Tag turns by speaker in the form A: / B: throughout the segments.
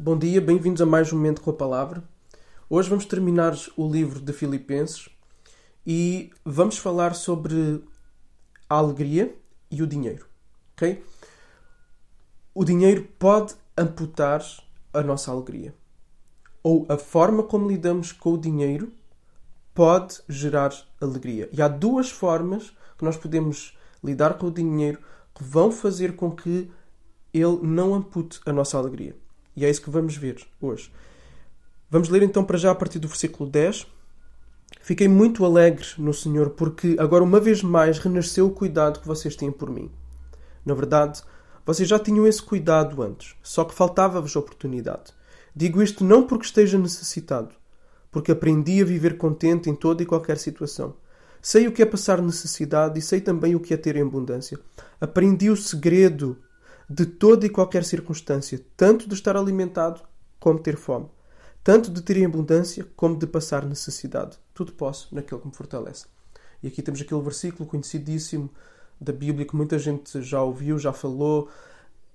A: Bom dia, bem-vindos a mais um Momento com a Palavra. Hoje vamos terminar o livro de Filipenses e vamos falar sobre a alegria e o dinheiro. Ok? O dinheiro pode amputar a nossa alegria. Ou a forma como lidamos com o dinheiro pode gerar alegria. E há duas formas que nós podemos lidar com o dinheiro que vão fazer com que ele não ampute a nossa alegria. E é isso que vamos ver hoje. Vamos ler então para já a partir do versículo 10. Fiquei muito alegre no Senhor, porque agora uma vez mais renasceu o cuidado que vocês têm por mim. Na verdade, vocês já tinham esse cuidado antes, só que faltava-vos oportunidade. Digo isto não porque esteja necessitado, porque aprendi a viver contente em toda e qualquer situação. Sei o que é passar necessidade e sei também o que é ter em abundância. Aprendi o segredo de toda e qualquer circunstância, tanto de estar alimentado como ter fome, tanto de ter em abundância como de passar necessidade. Tudo posso naquele que me fortalece. E aqui temos aquele versículo conhecidíssimo da Bíblia que muita gente já ouviu, já falou.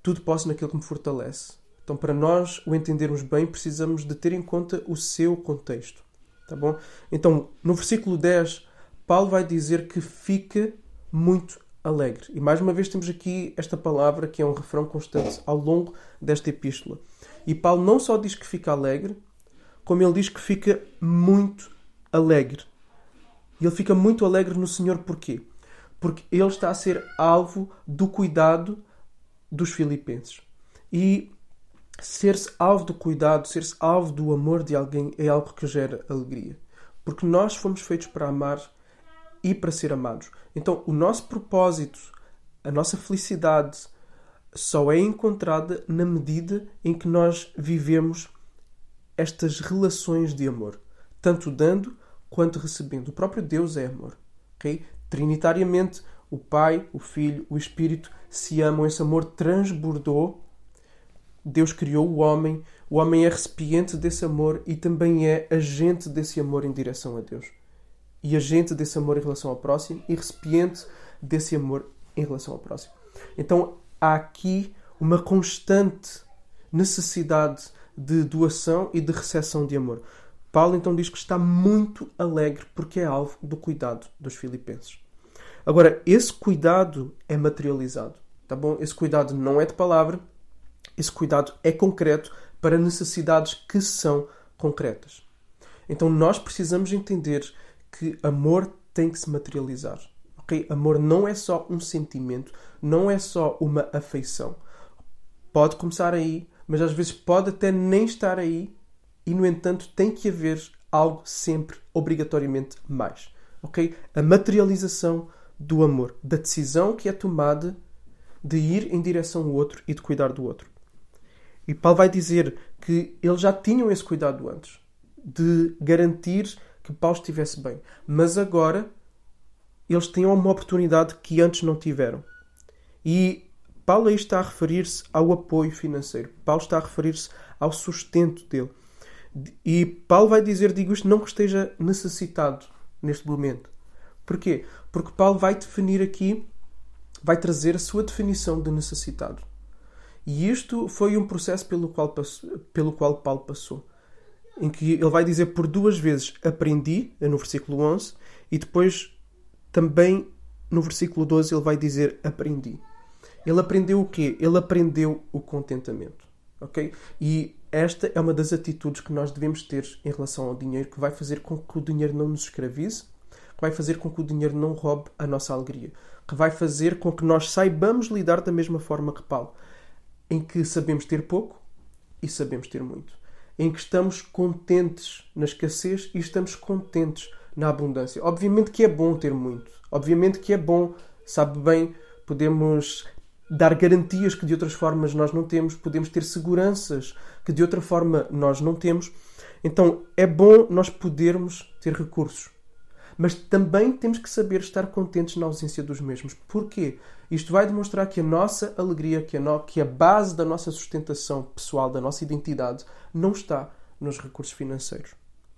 A: Tudo posso naquele que me fortalece. Então, para nós o entendermos bem, precisamos de ter em conta o seu contexto. Tá bom? Então, no versículo 10, Paulo vai dizer que fica muito alegre. E mais uma vez temos aqui esta palavra que é um refrão constante ao longo desta epístola. E Paulo não só diz que fica alegre, como ele diz que fica muito alegre. E ele fica muito alegre no Senhor porquê? Porque ele está a ser alvo do cuidado dos filipenses. E ser-se alvo do cuidado, ser-se alvo do amor de alguém é algo que gera alegria. Porque nós fomos feitos para amar e para ser amados. Então, o nosso propósito, a nossa felicidade, só é encontrada na medida em que nós vivemos estas relações de amor, tanto dando quanto recebendo. O próprio Deus é amor. Okay? Trinitariamente, o Pai, o Filho, o Espírito se amam. Esse amor transbordou. Deus criou o homem. O homem é recipiente desse amor e também é agente desse amor em direção a Deus e agente desse amor em relação ao próximo e recipiente desse amor em relação ao próximo. Então há aqui uma constante necessidade de doação e de recepção de amor. Paulo então diz que está muito alegre porque é alvo do cuidado dos filipenses. Agora, esse cuidado é materializado, tá bom? Esse cuidado não é de palavra, esse cuidado é concreto para necessidades que são concretas. Então nós precisamos entender que amor tem que se materializar. Okay? Amor não é só um sentimento, não é só uma afeição. Pode começar aí, mas às vezes pode até nem estar aí e, no entanto, tem que haver algo sempre, obrigatoriamente, mais. Okay? A materialização do amor, da decisão que é tomada de ir em direção ao outro e de cuidar do outro. E Paulo vai dizer que eles já tinham esse cuidado antes, de garantir que Paulo estivesse bem. Mas agora eles têm uma oportunidade que antes não tiveram. E Paulo aí está a referir-se ao apoio financeiro. Paulo está a referir-se ao sustento dele. E Paulo vai dizer, digo isto, não que esteja necessitado neste momento. Porquê? Porque Paulo vai definir aqui, vai trazer a sua definição de necessitado. E isto foi um processo pelo qual, pelo qual Paulo passou em que ele vai dizer por duas vezes aprendi, é no versículo 11, e depois também no versículo 12 ele vai dizer aprendi. Ele aprendeu o quê? Ele aprendeu o contentamento. Ok? E esta é uma das atitudes que nós devemos ter em relação ao dinheiro, que vai fazer com que o dinheiro não nos escravize, que vai fazer com que o dinheiro não roube a nossa alegria, que vai fazer com que nós saibamos lidar da mesma forma que Paulo, em que sabemos ter pouco e sabemos ter muito em que estamos contentes na escassez e estamos contentes na abundância. Obviamente que é bom ter muito. Obviamente que é bom, sabe bem, podemos dar garantias que de outras formas nós não temos, podemos ter seguranças que de outra forma nós não temos. Então é bom nós podermos ter recursos. Mas também temos que saber estar contentes na ausência dos mesmos. Porquê? Isto vai demonstrar que a nossa alegria, que a, no... que a base da nossa sustentação pessoal, da nossa identidade, não está nos recursos financeiros.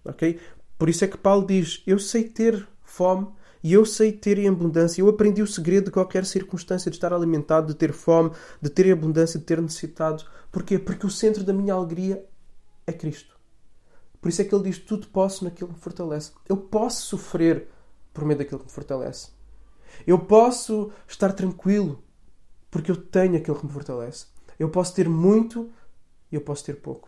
A: Ok? Por isso é que Paulo diz: Eu sei ter fome E eu sei ter em abundância. Eu aprendi o segredo de qualquer circunstância, de estar alimentado, de ter fome, de ter abundância, de ter necessitado. Porquê? Porque o centro da minha alegria é Cristo. Por isso é que ele diz: Tudo posso naquilo que me fortalece. Eu posso sofrer por meio daquilo que me fortalece. Eu posso estar tranquilo porque eu tenho aquilo que me fortalece. Eu posso ter muito e eu posso ter pouco.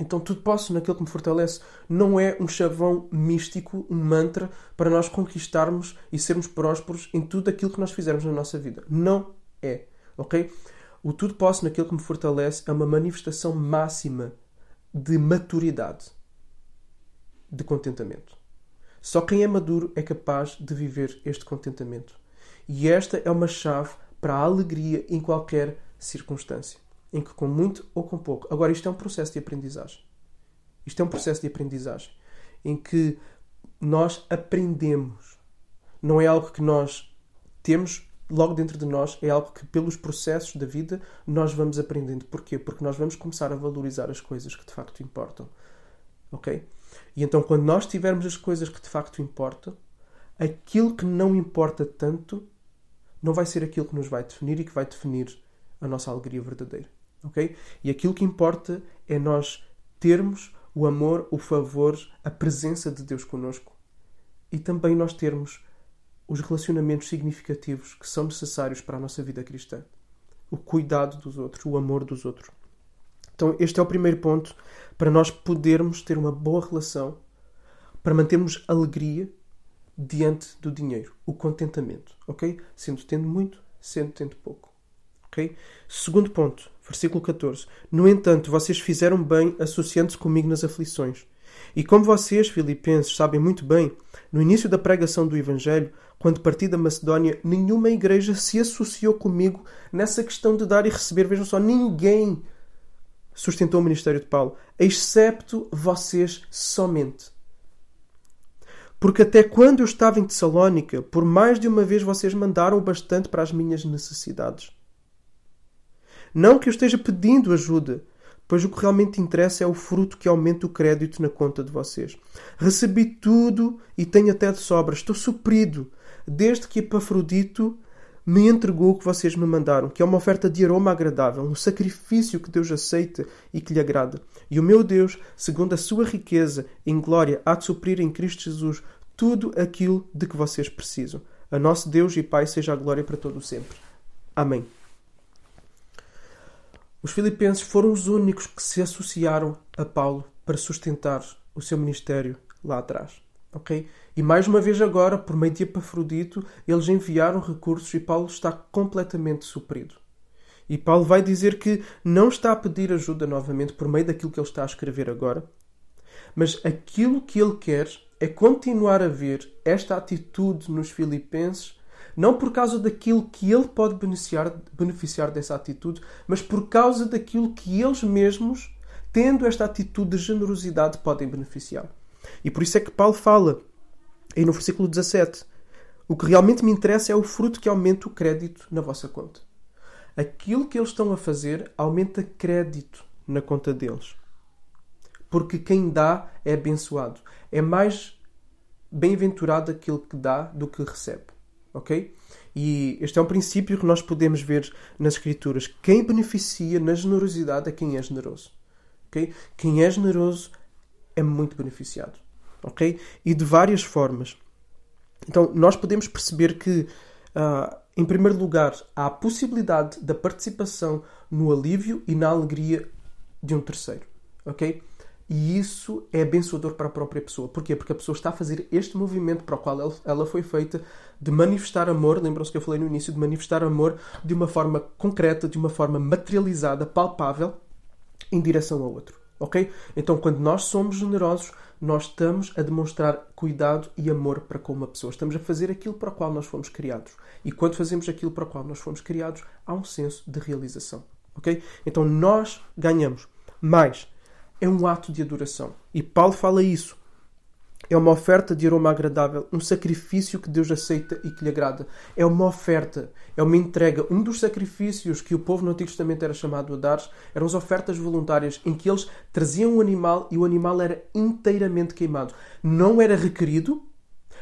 A: Então, tudo posso naquilo que me fortalece não é um chavão místico, um mantra para nós conquistarmos e sermos prósperos em tudo aquilo que nós fizermos na nossa vida. Não é. Ok? O tudo posso naquilo que me fortalece é uma manifestação máxima de maturidade, de contentamento. Só quem é maduro é capaz de viver este contentamento. E esta é uma chave para a alegria em qualquer circunstância em que com muito ou com pouco. Agora, isto é um processo de aprendizagem. Isto é um processo de aprendizagem em que nós aprendemos. Não é algo que nós temos logo dentro de nós, é algo que pelos processos da vida nós vamos aprendendo. Porquê? Porque nós vamos começar a valorizar as coisas que de facto importam. Ok? E então, quando nós tivermos as coisas que de facto importam, aquilo que não importa tanto não vai ser aquilo que nos vai definir e que vai definir a nossa alegria verdadeira ok? E aquilo que importa é nós termos o amor, o favor, a presença de Deus conosco e também nós termos os relacionamentos significativos que são necessários para a nossa vida cristã. O cuidado dos outros, o amor dos outros. Então, este é o primeiro ponto para nós podermos ter uma boa relação, para mantermos alegria diante do dinheiro, o contentamento, ok? Sendo tendo muito, sendo tendo pouco. ok? Segundo ponto, Versículo 14. No entanto, vocês fizeram bem associando-se comigo nas aflições. E como vocês, filipenses, sabem muito bem, no início da pregação do Evangelho, quando parti da Macedónia, nenhuma igreja se associou comigo nessa questão de dar e receber. Vejam só, ninguém sustentou o ministério de Paulo, excepto vocês somente. Porque até quando eu estava em Tessalónica, por mais de uma vez vocês mandaram bastante para as minhas necessidades. Não que eu esteja pedindo ajuda, pois o que realmente interessa é o fruto que aumenta o crédito na conta de vocês. Recebi tudo e tenho até de sobra. Estou suprido, desde que Epafrodito me entregou o que vocês me mandaram, que é uma oferta de aroma agradável, um sacrifício que Deus aceita e que lhe agrada. E o meu Deus, segundo a sua riqueza em glória, há de suprir em Cristo Jesus tudo aquilo de que vocês precisam. A nosso Deus e Pai seja a glória para todo o sempre. Amém. Os filipenses foram os únicos que se associaram a Paulo para sustentar o seu ministério lá atrás. ok? E mais uma vez agora, por meio de Epafrodito, eles enviaram recursos e Paulo está completamente suprido. E Paulo vai dizer que não está a pedir ajuda novamente por meio daquilo que ele está a escrever agora, mas aquilo que ele quer é continuar a ver esta atitude nos filipenses não por causa daquilo que ele pode beneficiar, beneficiar dessa atitude, mas por causa daquilo que eles mesmos, tendo esta atitude de generosidade, podem beneficiar. E por isso é que Paulo fala, aí no versículo 17, o que realmente me interessa é o fruto que aumenta o crédito na vossa conta. Aquilo que eles estão a fazer aumenta crédito na conta deles. Porque quem dá é abençoado. É mais bem-aventurado aquele que dá do que recebe ok? E este é um princípio que nós podemos ver nas Escrituras. Quem beneficia na generosidade é quem é generoso. ok? Quem é generoso é muito beneficiado. Ok? E de várias formas. Então, nós podemos perceber que, uh, em primeiro lugar, há a possibilidade da participação no alívio e na alegria de um terceiro. ok? E isso é abençoador para a própria pessoa. Porquê? Porque a pessoa está a fazer este movimento para o qual ela foi feita de manifestar amor. Lembram-se que eu falei no início de manifestar amor de uma forma concreta, de uma forma materializada, palpável, em direção ao outro. Ok? Então, quando nós somos generosos, nós estamos a demonstrar cuidado e amor para com uma pessoa. Estamos a fazer aquilo para o qual nós fomos criados. E quando fazemos aquilo para o qual nós fomos criados, há um senso de realização. Ok? Então, nós ganhamos mais é um ato de adoração. E Paulo fala isso. É uma oferta de aroma agradável, um sacrifício que Deus aceita e que lhe agrada. É uma oferta, é uma entrega. Um dos sacrifícios que o povo no Antigo Testamento era chamado a dar eram as ofertas voluntárias, em que eles traziam um animal e o animal era inteiramente queimado. Não era requerido,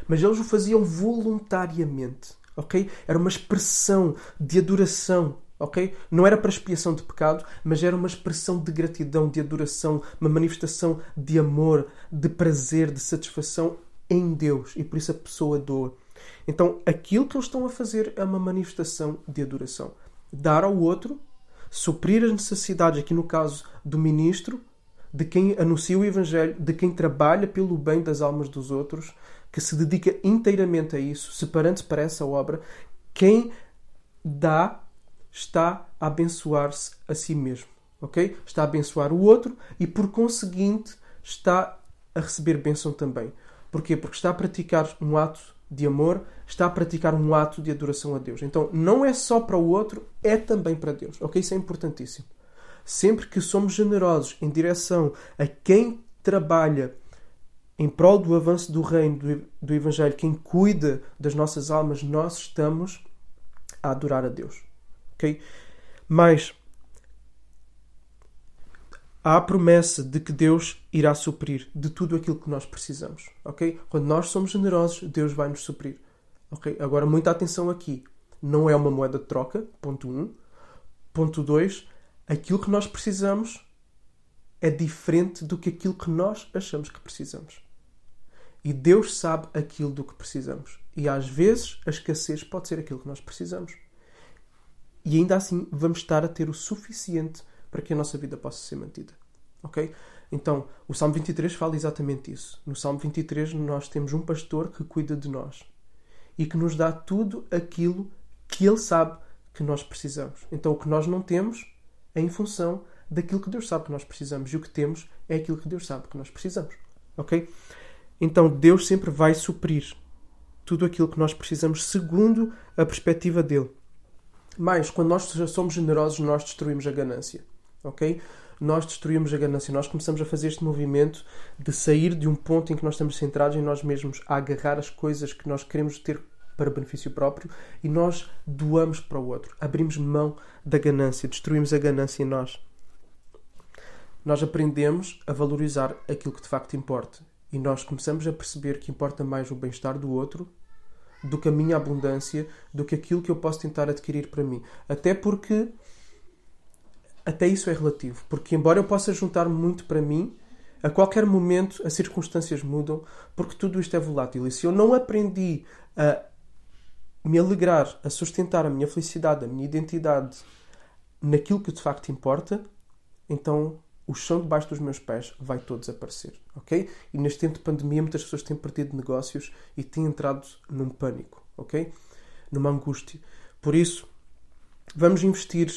A: mas eles o faziam voluntariamente, ok? Era uma expressão de adoração, ok? Não era para expiação de pecado, mas era uma expressão de gratidão, de adoração, uma manifestação de amor, de prazer, de satisfação em Deus e por isso a pessoa doa. Então, aquilo que eles estão a fazer é uma manifestação de adoração. Dar ao outro, suprir as necessidades, aqui no caso do ministro, de quem anuncia o Evangelho, de quem trabalha pelo bem das almas dos outros, que se dedica inteiramente a isso, separando-se para essa obra, quem dá está a abençoar-se a si mesmo, ok? Está a abençoar o outro e, por conseguinte, está a receber bênção também. Porquê? Porque está a praticar um ato de amor, está a praticar um ato de adoração a Deus. Então, não é só para o outro, é também para Deus, ok? Isso é importantíssimo. Sempre que somos generosos em direção a quem trabalha em prol do avanço do reino, do, do Evangelho, quem cuida das nossas almas, nós estamos a adorar a Deus. Ok? Mas há a promessa de que Deus irá suprir de tudo aquilo que nós precisamos, ok? Quando nós somos generosos, Deus vai nos suprir, ok? Agora, muita atenção aqui. Não é uma moeda de troca, ponto 1. Um. Ponto 2. Aquilo que nós precisamos é diferente do que aquilo que nós achamos que precisamos. E Deus sabe aquilo do que precisamos. E às vezes a escassez pode ser aquilo que nós precisamos. E ainda assim vamos estar a ter o suficiente para que a nossa vida possa ser mantida. Ok? Então, o Salmo 23 fala exatamente isso. No Salmo 23 nós temos um pastor que cuida de nós e que nos dá tudo aquilo que ele sabe que nós precisamos. Então, o que nós não temos é em função daquilo que Deus sabe que nós precisamos e o que temos é aquilo que Deus sabe que nós precisamos. Ok? Então, Deus sempre vai suprir tudo aquilo que nós precisamos segundo a perspectiva dele. Mas, quando nós somos generosos, nós destruímos a ganância ok? Nós destruímos a ganância, nós começamos a fazer este movimento de sair de um ponto em que nós estamos centrados em nós mesmos, a agarrar as coisas que nós queremos ter para benefício próprio e nós doamos para o outro, abrimos mão da ganância, destruímos a ganância em nós. Nós aprendemos a valorizar aquilo que de facto importa e nós começamos a perceber que importa mais o bem-estar do outro do que a minha abundância, do que aquilo que eu posso tentar adquirir para mim. Até porque até isso é relativo, porque embora eu possa juntar muito para mim, a qualquer momento as circunstâncias mudam, porque tudo isto é volátil. E se eu não aprendi a me alegrar, a sustentar a minha felicidade, a minha identidade naquilo que de facto importa, então o chão debaixo dos meus pés vai todo desaparecer, ok? E neste tempo de pandemia muitas pessoas têm perdido negócios e têm entrado num pânico, ok? Numa angústia. Por isso, vamos investir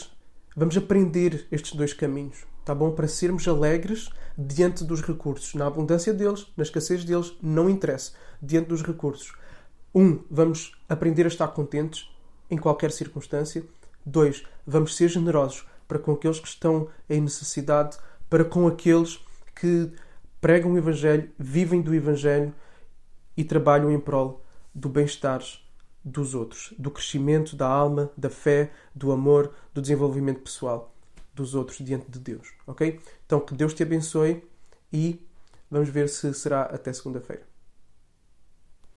A: Vamos aprender estes dois caminhos, tá bom? Para sermos alegres diante dos recursos. Na abundância deles, na escassez deles, não interessa. Diante dos recursos. Um, vamos aprender a estar contentes em qualquer circunstância. Dois, vamos ser generosos para com aqueles que estão em necessidade, para com aqueles que pregam o Evangelho, vivem do Evangelho e trabalham em prol do bem-estar dos outros, do crescimento da alma, da fé, do amor, do desenvolvimento pessoal dos outros diante de Deus, ok? Então que Deus te abençoe e vamos ver se será até segunda-feira.